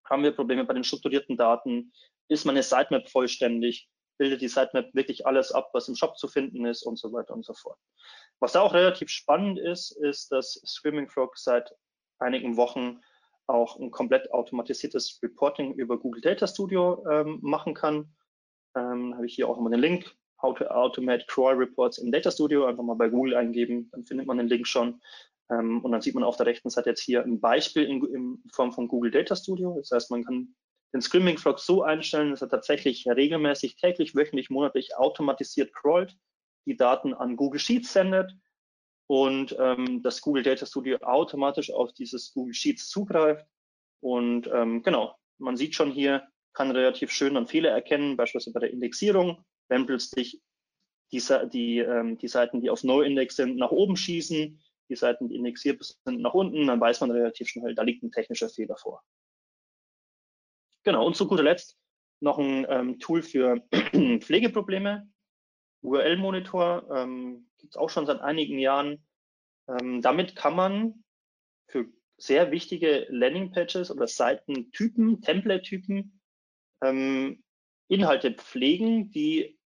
haben wir Probleme bei den strukturierten Daten, ist meine Sitemap vollständig? Bildet die Sitemap wirklich alles ab, was im Shop zu finden ist und so weiter und so fort. Was da auch relativ spannend ist, ist, dass Screaming Frog seit einigen Wochen auch ein komplett automatisiertes Reporting über Google Data Studio ähm, machen kann. Ähm, habe ich hier auch nochmal den Link, How to Automate Crawl Reports in Data Studio. Einfach mal bei Google eingeben, dann findet man den Link schon. Ähm, und dann sieht man auf der rechten Seite jetzt hier ein Beispiel in, in Form von Google Data Studio. Das heißt, man kann den Screaming Frog so einstellen, dass er tatsächlich regelmäßig, täglich, wöchentlich, monatlich automatisiert crawlt, die Daten an Google Sheets sendet und ähm, das Google Data Studio automatisch auf dieses Google Sheets zugreift. Und ähm, genau, man sieht schon hier, kann relativ schön dann Fehler erkennen, beispielsweise bei der Indexierung, wenn plötzlich die, die, ähm, die Seiten, die auf No-Index sind, nach oben schießen, die Seiten, die indexiert sind, nach unten, dann weiß man relativ schnell, da liegt ein technischer Fehler vor. Genau, und zu guter Letzt noch ein ähm, Tool für Pflegeprobleme. URL-Monitor ähm, gibt es auch schon seit einigen Jahren. Ähm, damit kann man für sehr wichtige Landing-Pages oder Seitentypen, Template-Typen ähm, Inhalte pflegen, die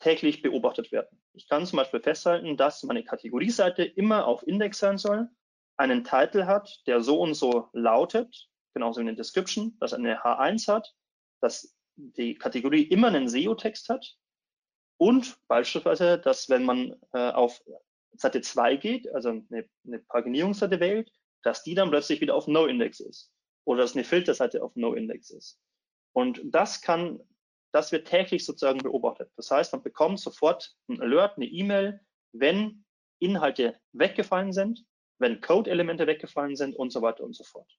täglich beobachtet werden. Ich kann zum Beispiel festhalten, dass meine Kategorieseite immer auf Index sein soll, einen Titel hat, der so und so lautet genauso in der Description, dass eine H1 hat, dass die Kategorie immer einen SEO-Text hat und beispielsweise, dass wenn man äh, auf Seite 2 geht, also eine, eine Paginierungsseite wählt, dass die dann plötzlich wieder auf No-Index ist oder dass eine Filterseite auf No-Index ist. Und das kann, das wird täglich sozusagen beobachtet. Das heißt, man bekommt sofort ein Alert, eine E-Mail, wenn Inhalte weggefallen sind, wenn Code-Elemente weggefallen sind und so weiter und so fort.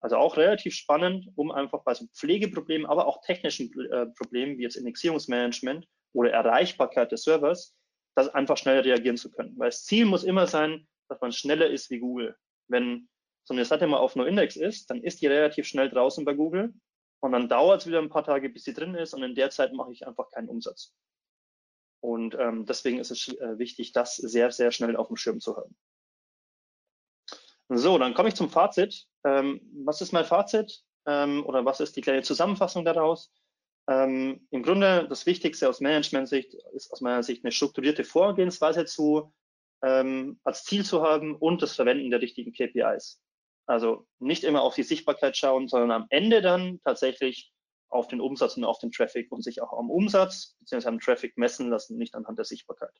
Also auch relativ spannend, um einfach bei so Pflegeproblemen, aber auch technischen äh, Problemen wie jetzt Indexierungsmanagement oder Erreichbarkeit des Servers, das einfach schneller reagieren zu können. Weil das Ziel muss immer sein, dass man schneller ist wie Google. Wenn so eine Seite mal auf No-Index ist, dann ist die relativ schnell draußen bei Google und dann dauert es wieder ein paar Tage, bis sie drin ist und in der Zeit mache ich einfach keinen Umsatz. Und ähm, deswegen ist es äh, wichtig, das sehr, sehr schnell auf dem Schirm zu haben. So, dann komme ich zum Fazit. Ähm, was ist mein Fazit ähm, oder was ist die kleine Zusammenfassung daraus? Ähm, Im Grunde das Wichtigste aus Management-Sicht ist aus meiner Sicht eine strukturierte Vorgehensweise zu ähm, als Ziel zu haben und das Verwenden der richtigen KPIs. Also nicht immer auf die Sichtbarkeit schauen, sondern am Ende dann tatsächlich auf den Umsatz und auf den Traffic und sich auch am Umsatz bzw. am Traffic messen lassen, nicht anhand der Sichtbarkeit.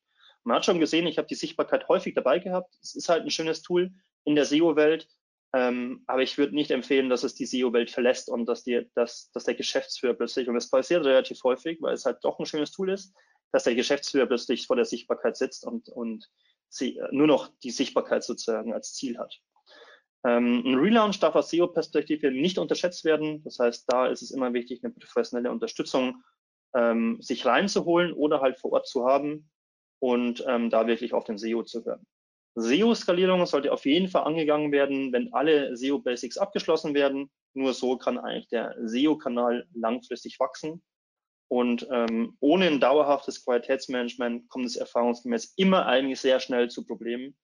Man hat schon gesehen, ich habe die Sichtbarkeit häufig dabei gehabt. Es ist halt ein schönes Tool in der SEO-Welt, ähm, aber ich würde nicht empfehlen, dass es die SEO-Welt verlässt und dass, die, dass, dass der Geschäftsführer plötzlich, und das passiert relativ häufig, weil es halt doch ein schönes Tool ist, dass der Geschäftsführer plötzlich vor der Sichtbarkeit sitzt und, und sie, nur noch die Sichtbarkeit sozusagen als Ziel hat. Ähm, ein Relaunch darf aus SEO-Perspektive nicht unterschätzt werden. Das heißt, da ist es immer wichtig, eine professionelle Unterstützung ähm, sich reinzuholen oder halt vor Ort zu haben und ähm, da wirklich auf den SEO zu hören. SEO-Skalierung sollte auf jeden Fall angegangen werden, wenn alle SEO-Basics abgeschlossen werden. Nur so kann eigentlich der SEO-Kanal langfristig wachsen. Und ähm, ohne ein dauerhaftes Qualitätsmanagement kommt es erfahrungsgemäß immer eigentlich sehr schnell zu Problemen.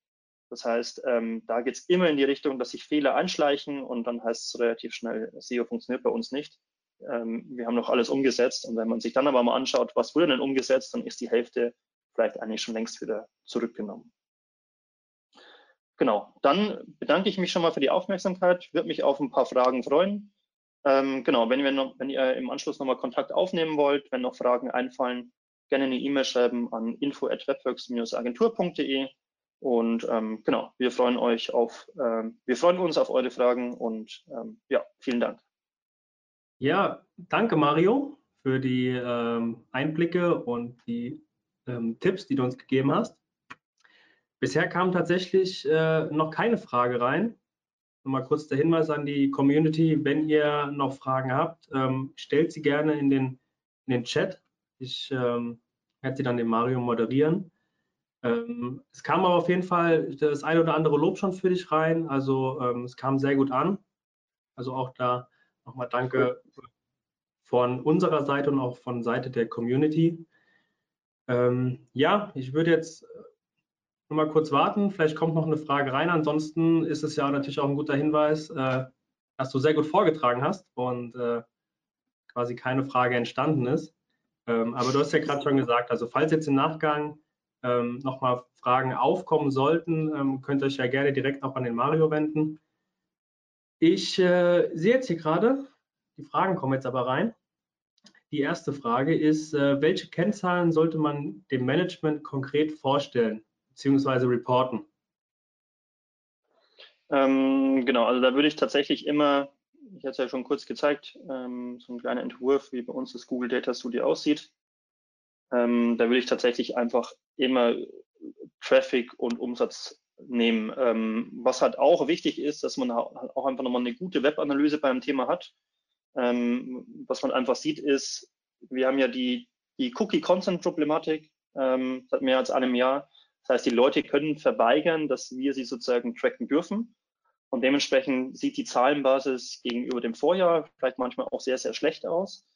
Das heißt, ähm, da geht es immer in die Richtung, dass sich Fehler einschleichen und dann heißt es relativ schnell, SEO funktioniert bei uns nicht. Ähm, wir haben noch alles umgesetzt und wenn man sich dann aber mal anschaut, was wurde denn umgesetzt, dann ist die Hälfte vielleicht eigentlich schon längst wieder zurückgenommen. Genau, dann bedanke ich mich schon mal für die Aufmerksamkeit, würde mich auf ein paar Fragen freuen. Ähm, genau, wenn, noch, wenn ihr im Anschluss nochmal Kontakt aufnehmen wollt, wenn noch Fragen einfallen, gerne eine E-Mail schreiben an info@webworks-agentur.de und ähm, genau, wir freuen euch auf, ähm, wir freuen uns auf eure Fragen und ähm, ja, vielen Dank. Ja, danke Mario für die ähm, Einblicke und die ähm, Tipps, die du uns gegeben hast. Bisher kam tatsächlich äh, noch keine Frage rein. Nochmal kurz der Hinweis an die Community, wenn ihr noch Fragen habt, ähm, stellt sie gerne in den, in den Chat. Ich werde sie dann dem Mario moderieren. Ähm, es kam aber auf jeden Fall das eine oder andere Lob schon für dich rein. Also ähm, es kam sehr gut an. Also auch da nochmal danke von unserer Seite und auch von Seite der Community. Ähm, ja, ich würde jetzt noch mal kurz warten. Vielleicht kommt noch eine Frage rein. Ansonsten ist es ja natürlich auch ein guter Hinweis, äh, dass du sehr gut vorgetragen hast und äh, quasi keine Frage entstanden ist. Ähm, aber du hast ja gerade schon gesagt, also falls jetzt im Nachgang ähm, nochmal Fragen aufkommen sollten, ähm, könnt ihr euch ja gerne direkt auch an den Mario wenden. Ich äh, sehe jetzt hier gerade, die Fragen kommen jetzt aber rein. Die erste Frage ist, äh, welche Kennzahlen sollte man dem Management konkret vorstellen bzw. reporten? Ähm, genau, also da würde ich tatsächlich immer, ich hatte es ja schon kurz gezeigt, ähm, so ein kleiner Entwurf, wie bei uns das Google Data Studio aussieht. Ähm, da würde ich tatsächlich einfach immer Traffic und Umsatz nehmen. Ähm, was halt auch wichtig ist, dass man auch einfach nochmal eine gute Webanalyse beim Thema hat. Ähm, was man einfach sieht, ist, wir haben ja die, die Cookie-Consent-Problematik ähm, seit mehr als einem Jahr. Das heißt, die Leute können verweigern, dass wir sie sozusagen tracken dürfen. Und dementsprechend sieht die Zahlenbasis gegenüber dem Vorjahr vielleicht manchmal auch sehr, sehr schlecht aus.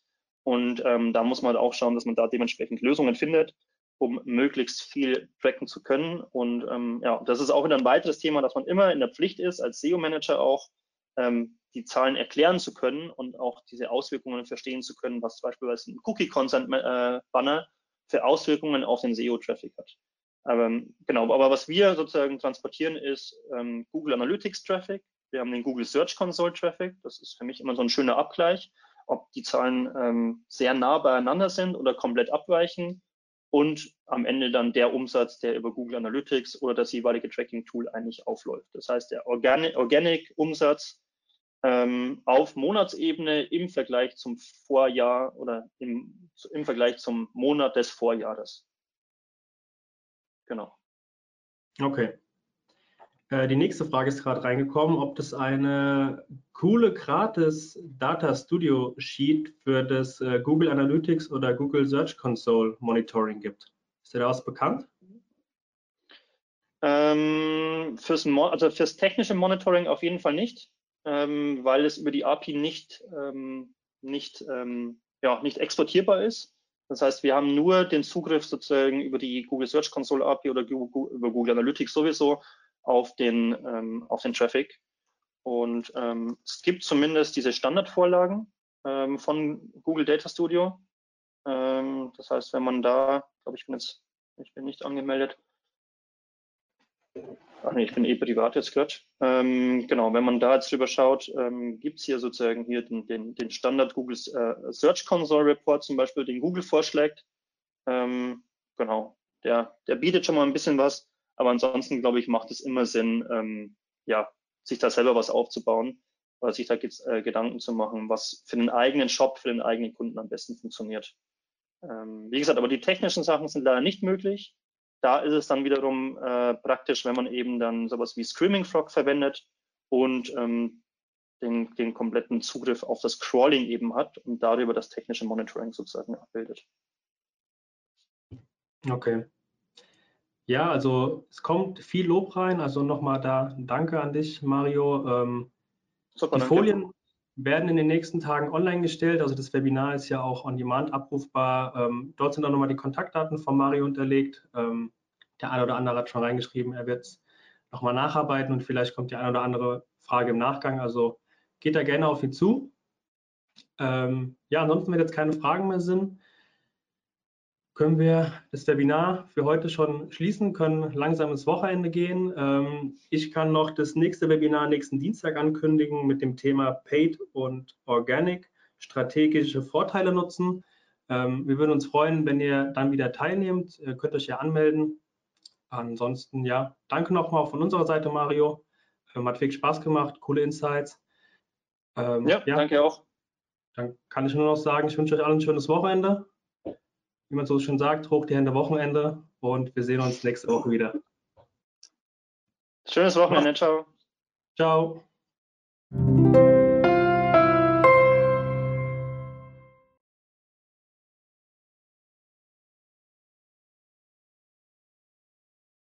Und ähm, da muss man halt auch schauen, dass man da dementsprechend Lösungen findet, um möglichst viel tracken zu können. Und ähm, ja, das ist auch wieder ein weiteres Thema, dass man immer in der Pflicht ist, als SEO-Manager auch ähm, die Zahlen erklären zu können und auch diese Auswirkungen verstehen zu können, was zum Beispiel ein Cookie-Consent-Banner äh, für Auswirkungen auf den SEO-Traffic hat. Aber, genau, aber was wir sozusagen transportieren ist ähm, Google Analytics Traffic. Wir haben den Google Search Console Traffic. Das ist für mich immer so ein schöner Abgleich ob die Zahlen ähm, sehr nah beieinander sind oder komplett abweichen und am Ende dann der Umsatz, der über Google Analytics oder das jeweilige Tracking-Tool eigentlich aufläuft. Das heißt, der Organic-Umsatz ähm, auf Monatsebene im Vergleich zum Vorjahr oder im, im Vergleich zum Monat des Vorjahres. Genau. Okay. Äh, die nächste Frage ist gerade reingekommen, ob es eine coole gratis Data Studio Sheet für das äh, Google Analytics oder Google Search Console Monitoring gibt. Ist dir da was bekannt? Ähm, fürs, also fürs technische Monitoring auf jeden Fall nicht, ähm, weil es über die API nicht, ähm, nicht, ähm, ja, nicht exportierbar ist. Das heißt, wir haben nur den Zugriff sozusagen über die Google Search Console API oder über Google Analytics sowieso auf den, ähm, auf den Traffic. Und ähm, es gibt zumindest diese Standardvorlagen ähm, von Google Data Studio. Ähm, das heißt, wenn man da, glaube ich, bin jetzt, ich bin nicht angemeldet. Ach nee, ich bin eh privat jetzt gehört. Ähm, genau, wenn man da jetzt drüber schaut, ähm, gibt es hier sozusagen hier den, den, den Standard Google äh, Search Console Report zum Beispiel, den Google vorschlägt. Ähm, genau, der, der bietet schon mal ein bisschen was, aber ansonsten glaube ich, macht es immer Sinn, ähm, ja, sich da selber was aufzubauen, oder sich da äh, Gedanken zu machen, was für den eigenen Shop, für den eigenen Kunden am besten funktioniert. Ähm, wie gesagt, aber die technischen Sachen sind leider nicht möglich. Da ist es dann wiederum äh, praktisch, wenn man eben dann sowas wie Screaming Frog verwendet und ähm, den, den kompletten Zugriff auf das Crawling eben hat und darüber das technische Monitoring sozusagen abbildet. Okay. Ja, also es kommt viel Lob rein. Also nochmal da danke an dich, Mario. Ähm, die. Folien werden in den nächsten Tagen online gestellt. Also das Webinar ist ja auch on demand abrufbar. Ähm, dort sind dann nochmal die Kontaktdaten von Mario unterlegt. Ähm, der eine oder andere hat schon reingeschrieben, er wird es nochmal nacharbeiten und vielleicht kommt die eine oder andere Frage im Nachgang. Also geht da gerne auf ihn zu. Ähm, ja, ansonsten, wenn jetzt keine Fragen mehr sind, können wir das Webinar für heute schon schließen, können langsam ins Wochenende gehen. Ähm, ich kann noch das nächste Webinar nächsten Dienstag ankündigen mit dem Thema Paid und Organic, strategische Vorteile nutzen. Ähm, wir würden uns freuen, wenn ihr dann wieder teilnehmt. Ihr könnt euch ja anmelden. Ansonsten, ja, danke nochmal von unserer Seite, Mario. Ähm, hat viel Spaß gemacht, coole Insights. ja, ja, danke auch. Dann kann ich nur noch sagen, ich wünsche euch allen ein schönes Wochenende wie man so schön sagt, hoch die Hände Wochenende und wir sehen uns nächste Woche wieder. Schönes Wochenende, ciao. Ciao.